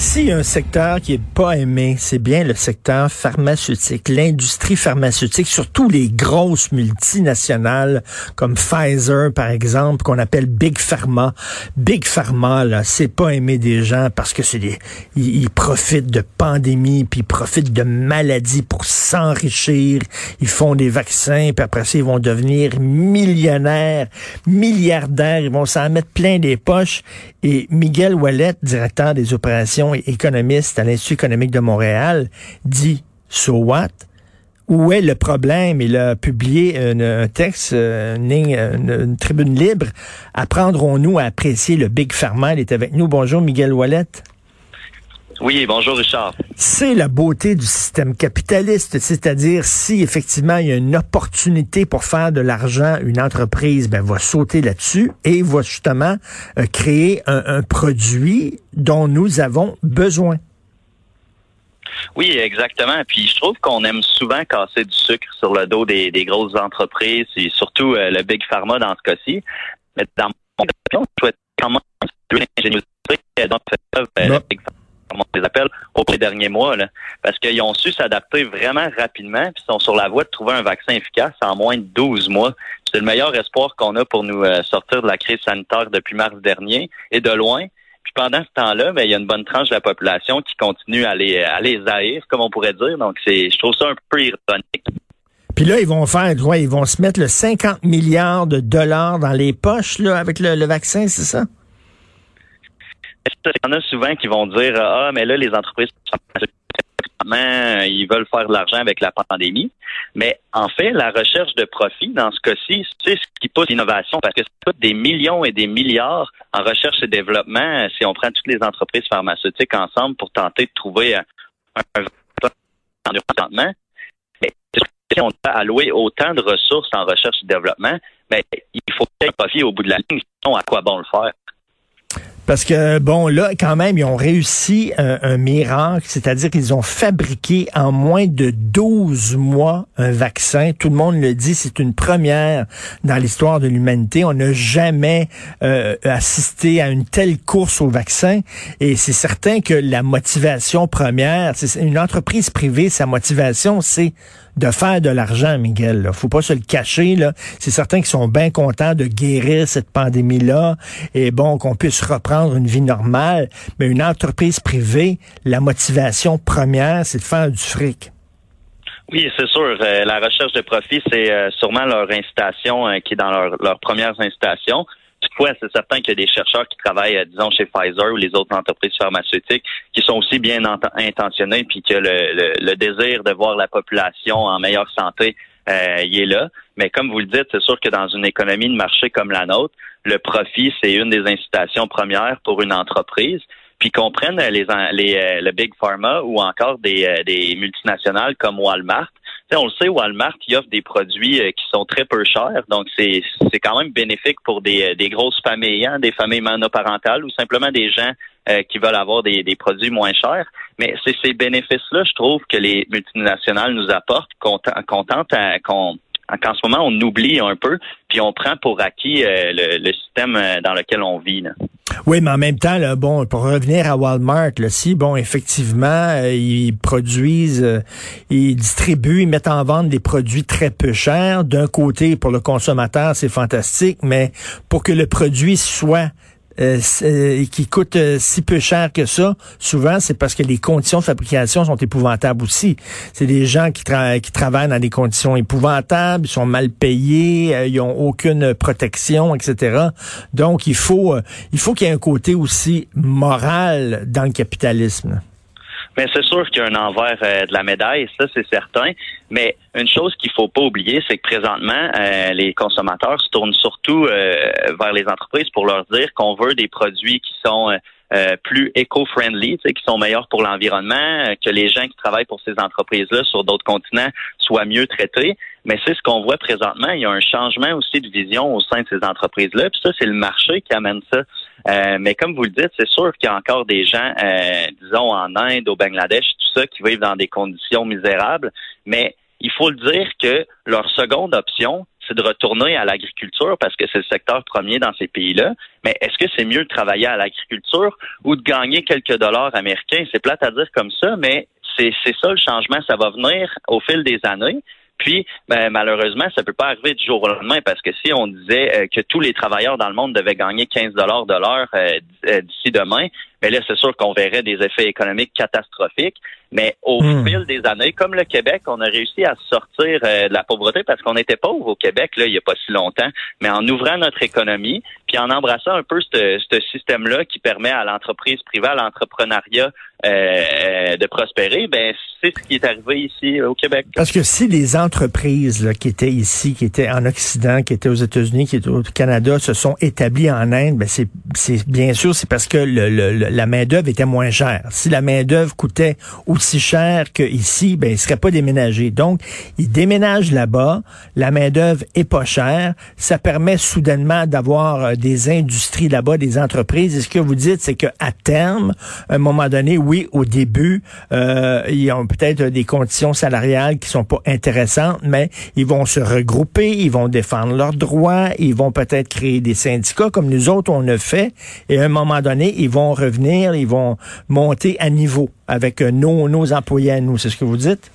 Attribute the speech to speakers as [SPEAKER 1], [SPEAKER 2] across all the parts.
[SPEAKER 1] S'il y a un secteur qui est pas aimé, c'est bien le secteur pharmaceutique, l'industrie pharmaceutique, surtout les grosses multinationales comme Pfizer, par exemple, qu'on appelle Big Pharma. Big Pharma, là, c'est pas aimé des gens parce que c'est des, ils, profitent de pandémies, puis ils profitent de maladies pour s'enrichir. Ils font des vaccins, puis après ça, ils vont devenir millionnaires, milliardaires. Ils vont s'en mettre plein des poches. Et Miguel Wallet, directeur des opérations économiste à l'Institut économique de Montréal, dit So what? Où est le problème? Il a publié un, texte, une, tribune libre. Apprendrons-nous à apprécier le Big Pharma? Il est avec nous. Bonjour, Miguel Wallet.
[SPEAKER 2] Oui, bonjour Richard.
[SPEAKER 1] C'est la beauté du système capitaliste, c'est-à-dire si effectivement il y a une opportunité pour faire de l'argent, une entreprise ben, va sauter là-dessus et va justement euh, créer un, un produit dont nous avons besoin.
[SPEAKER 2] Oui, exactement. Puis je trouve qu'on aime souvent casser du sucre sur le dos des, des grosses entreprises et surtout euh, le big pharma dans ce cas-ci. Mais dans mon opinion, je souhaite quand même l'ingénierie dont fait le big pharma comme on les appelle, au derniers mois, là, parce qu'ils ont su s'adapter vraiment rapidement, puis sont sur la voie de trouver un vaccin efficace en moins de 12 mois. C'est le meilleur espoir qu'on a pour nous euh, sortir de la crise sanitaire depuis mars dernier, et de loin. Puis pendant ce temps-là, ben, il y a une bonne tranche de la population qui continue à les, à les haïr, comme on pourrait dire. Donc, c'est, je trouve ça un peu ironique.
[SPEAKER 1] Puis là, ils vont faire, ouais, ils vont se mettre le 50 milliards de dollars dans les poches là, avec le vaccin, c'est ça?
[SPEAKER 2] Il y en a souvent qui vont dire Ah, mais là, les entreprises ils veulent faire de l'argent avec la pandémie? Mais en fait, la recherche de profit, dans ce cas-ci, c'est ce qui pousse l'innovation parce que c'est des millions et des milliards en recherche et développement si on prend toutes les entreprises pharmaceutiques ensemble pour tenter de trouver un, un Mais si on a alloué autant de ressources en recherche et développement, mais il faut ait un profit au bout de la ligne, sinon à quoi bon le faire?
[SPEAKER 1] Parce que, bon, là, quand même, ils ont réussi un, un miracle, c'est-à-dire qu'ils ont fabriqué en moins de 12 mois un vaccin. Tout le monde le dit, c'est une première dans l'histoire de l'humanité. On n'a jamais euh, assisté à une telle course au vaccin. Et c'est certain que la motivation première, c'est une entreprise privée, sa motivation, c'est de faire de l'argent, Miguel. Là. Faut pas se le cacher. Là. C'est certain qu'ils sont bien contents de guérir cette pandémie-là et bon qu'on puisse reprendre une vie normale. Mais une entreprise privée, la motivation première, c'est de faire du fric.
[SPEAKER 2] Oui, c'est sûr. Euh, la recherche de profit, c'est euh, sûrement leur incitation euh, qui est dans leur, leurs premières incitations. Toutefois, c'est certain qu'il y a des chercheurs qui travaillent, euh, disons, chez Pfizer ou les autres entreprises pharmaceutiques qui sont aussi bien intentionnés puis que le, le, le, désir de voir la population en meilleure santé euh, y est là. Mais comme vous le dites, c'est sûr que dans une économie de marché comme la nôtre, le profit, c'est une des incitations premières pour une entreprise. Puis qu'on prenne les, les, euh, le Big Pharma ou encore des, des multinationales comme Walmart, on le sait, Walmart qui offre des produits euh, qui sont très peu chers, donc c'est quand même bénéfique pour des, euh, des grosses familles, hein, des familles monoparentales ou simplement des gens euh, qui veulent avoir des, des produits moins chers. Mais c'est ces bénéfices-là, je trouve, que les multinationales nous apportent, qu'on tente qu'on qu'en ce moment, on oublie un peu, puis on prend pour acquis euh, le, le, système dans lequel on vit. Là.
[SPEAKER 1] Oui, mais en même temps, là, bon, pour revenir à Walmart, là, si, bon, effectivement, euh, ils produisent, euh, ils distribuent, ils mettent en vente des produits très peu chers. D'un côté, pour le consommateur, c'est fantastique, mais pour que le produit soit euh, euh, qui coûte euh, si peu cher que ça, souvent, c'est parce que les conditions de fabrication sont épouvantables aussi. C'est des gens qui, qui travaillent dans des conditions épouvantables, ils sont mal payés, ils ont aucune protection, etc. Donc, il faut, il faut qu'il y ait un côté aussi moral dans le capitalisme.
[SPEAKER 2] Mais c'est sûr qu'il y a un envers euh, de la médaille, ça c'est certain. Mais une chose qu'il faut pas oublier, c'est que présentement, euh, les consommateurs se tournent surtout euh, vers les entreprises pour leur dire qu'on veut des produits qui sont plus éco-friendly, qui sont meilleurs pour l'environnement, que les gens qui travaillent pour ces entreprises-là sur d'autres continents soient mieux traités. Mais c'est ce qu'on voit présentement. Il y a un changement aussi de vision au sein de ces entreprises-là. Puis ça, c'est le marché qui amène ça. Euh, mais comme vous le dites, c'est sûr qu'il y a encore des gens, euh, disons en Inde, au Bangladesh, tout ça, qui vivent dans des conditions misérables. Mais il faut le dire que leur seconde option, c'est de retourner à l'agriculture parce que c'est le secteur premier dans ces pays-là. Mais est-ce que c'est mieux de travailler à l'agriculture ou de gagner quelques dollars américains? C'est plate à dire comme ça, mais c'est ça le changement. Ça va venir au fil des années. Puis, ben, malheureusement, ça peut pas arriver du jour au lendemain parce que si on disait euh, que tous les travailleurs dans le monde devaient gagner 15 dollars de l'heure euh, euh, d'ici demain, mais là, c'est sûr qu'on verrait des effets économiques catastrophiques. Mais au hmm. fil des années, comme le Québec, on a réussi à sortir euh, de la pauvreté parce qu'on était pauvre au Québec, là, il n'y a pas si longtemps. Mais en ouvrant notre économie, puis en embrassant un peu ce système-là qui permet à l'entreprise privée, à l'entrepreneuriat euh, euh, de prospérer, ben c'est ce qui est arrivé ici au Québec.
[SPEAKER 1] Parce que si les entreprises là, qui étaient ici, qui étaient en Occident, qui étaient aux États-Unis, qui étaient au Canada, se sont établies en Inde, ben c'est bien sûr c'est parce que le, le la main-d'œuvre était moins chère. Si la main-d'œuvre coûtait aussi cher qu'ici, ben, il serait pas déménagé. Donc, ils déménagent là-bas, la main-d'œuvre est pas chère, ça permet soudainement d'avoir euh, des industries là-bas, des entreprises. Et ce que vous dites, c'est qu'à terme, à un moment donné, oui, au début, euh, ils ont peut-être des conditions salariales qui sont pas intéressantes, mais ils vont se regrouper, ils vont défendre leurs droits, ils vont peut-être créer des syndicats comme nous autres on a fait, et à un moment donné, ils vont revenir ils vont monter à niveau avec euh, nos, nos employés à nous. C'est ce que vous dites?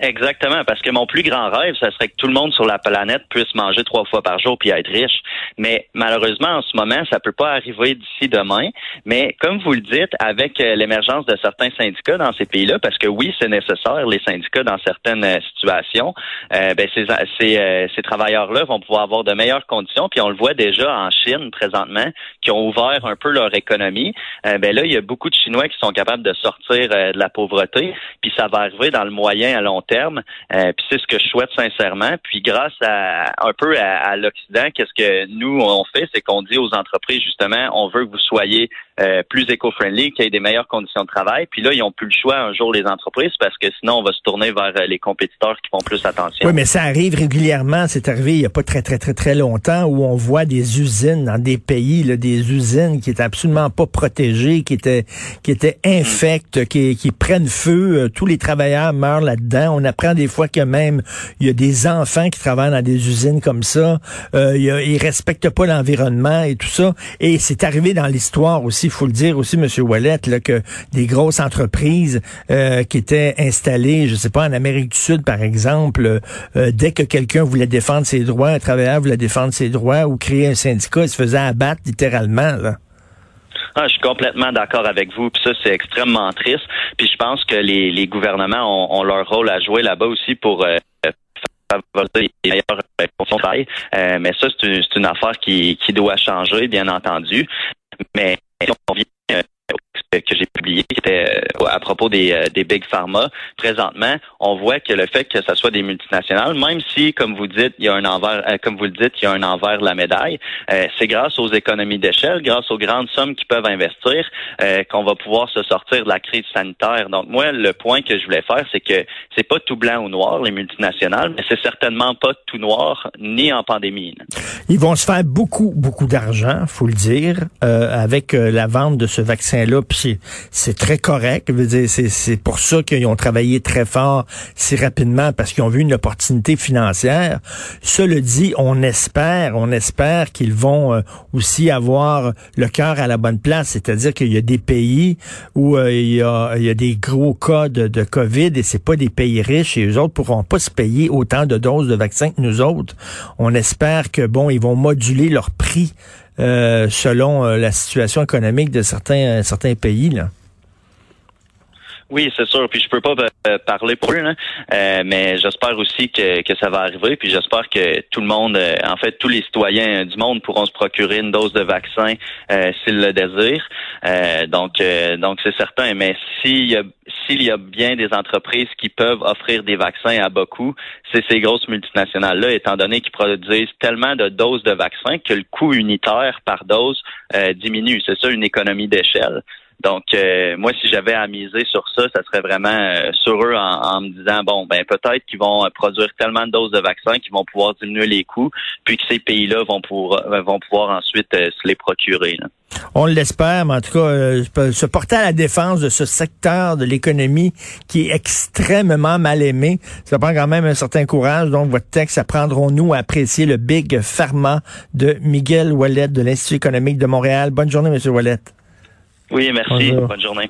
[SPEAKER 2] Exactement, parce que mon plus grand rêve, ça serait que tout le monde sur la planète puisse manger trois fois par jour puis être riche. Mais malheureusement, en ce moment, ça peut pas arriver d'ici demain. Mais comme vous le dites, avec euh, l'émergence de certains syndicats dans ces pays-là, parce que oui, c'est nécessaire les syndicats dans certaines euh, situations, euh, ben ces, ces, ces travailleurs-là vont pouvoir avoir de meilleures conditions. Puis on le voit déjà en Chine présentement, qui ont ouvert un peu leur économie. ben là, il y a beaucoup de Chinois qui sont capables de sortir de la pauvreté. Puis ça va arriver dans le moyen à long terme. Euh, puis c'est ce que je souhaite sincèrement. Puis grâce à un peu à, l'Occident, qu'est-ce que nous on fait, c'est qu'on dit aux entreprises justement, on veut que vous soyez euh, plus éco-friendly, qu'il y ait des meilleures conditions de travail. Puis là, ils n'ont plus le choix un jour les entreprises parce que sinon on va se tourner vers euh, les compétiteurs qui font plus attention.
[SPEAKER 1] Oui, mais ça arrive régulièrement. C'est arrivé il n'y a pas très très très très longtemps où on voit des usines dans des pays, là, des usines qui étaient absolument pas protégées, qui étaient qui étaient infectes, qui, qui prennent feu. tous les travailleurs meurent là-dedans. On apprend des fois que même il y a des enfants qui travaillent dans des usines comme ça. Euh, il ils respectent pas l'environnement et tout ça. Et c'est arrivé dans l'histoire aussi, il faut le dire aussi, Monsieur Wallet, là, que des grosses entreprises euh, qui étaient installées, je sais pas, en Amérique du Sud, par exemple, euh, dès que quelqu'un voulait défendre ses droits, un travailleur voulait défendre ses droits ou créer un syndicat, il se faisait abattre littéralement. Là.
[SPEAKER 2] Ah, je suis complètement d'accord avec vous. Puis ça, c'est extrêmement triste. Puis je pense que les, gouvernements ont, leur rôle à jouer là-bas aussi pour euh, favoriser les meilleures conditions de travail. Euh, mais ça, c'est une, une, affaire qui, qui doit changer, bien entendu. Mais si on vient euh, publié qui était euh, à propos des, euh, des big pharma. Présentement, on voit que le fait que ce soit des multinationales, même si, comme vous dites, il y a un envers, euh, comme vous le dites, il y a un envers la médaille, c'est grâce aux économies d'échelle, grâce aux grandes sommes qu'ils peuvent investir, qu'on va pouvoir se sortir de la crise sanitaire. Donc moi, le point que je voulais faire, c'est que c'est pas tout blanc ou noir les multinationales, mais c'est certainement pas tout noir ni en pandémie.
[SPEAKER 1] Ils vont se faire beaucoup, beaucoup d'argent, faut le dire, avec la vente de ce vaccin-là c'est très correct. C'est pour ça qu'ils ont travaillé très fort si rapidement parce qu'ils ont vu une opportunité financière. Cela dit, on espère, on espère qu'ils vont euh, aussi avoir le cœur à la bonne place. C'est-à-dire qu'il y a des pays où euh, il, y a, il, y a, des gros cas de, de COVID et c'est pas des pays riches et eux autres pourront pas se payer autant de doses de vaccins que nous autres. On espère que bon, ils vont moduler leur prix euh, selon euh, la situation économique de certains, certains pays. Là.
[SPEAKER 2] Oui, c'est sûr. Puis je peux pas euh, parler pour eux, mais j'espère aussi que, que ça va arriver. Puis j'espère que tout le monde, en fait, tous les citoyens du monde pourront se procurer une dose de vaccin s'ils le désirent. donc, donc c'est certain. Mais s'il y a s'il y a bien des entreprises qui peuvent offrir des vaccins à beaucoup, c'est ces grosses multinationales-là, étant donné qu'ils produisent tellement de doses de vaccins que le coût unitaire par dose euh, diminue. C'est ça une économie d'échelle. Donc, euh, moi, si j'avais à miser sur ça, ça serait vraiment euh, sur eux en, me disant, bon, ben peut-être qu'ils vont euh, produire tellement de doses de vaccins qu'ils vont pouvoir diminuer les coûts, puis que ces pays-là vont pouvoir, vont pouvoir ensuite se les procurer.
[SPEAKER 1] On l'espère, mais en tout cas, se porter à la défense de ce secteur de l'économie qui est extrêmement mal aimé, ça prend quand même un certain courage. Donc, votre texte, apprendrons-nous à apprécier le Big Pharma de Miguel Wallet de l'Institut économique de Montréal. Bonne journée, Monsieur Wallet.
[SPEAKER 2] Oui, merci. Bonne journée.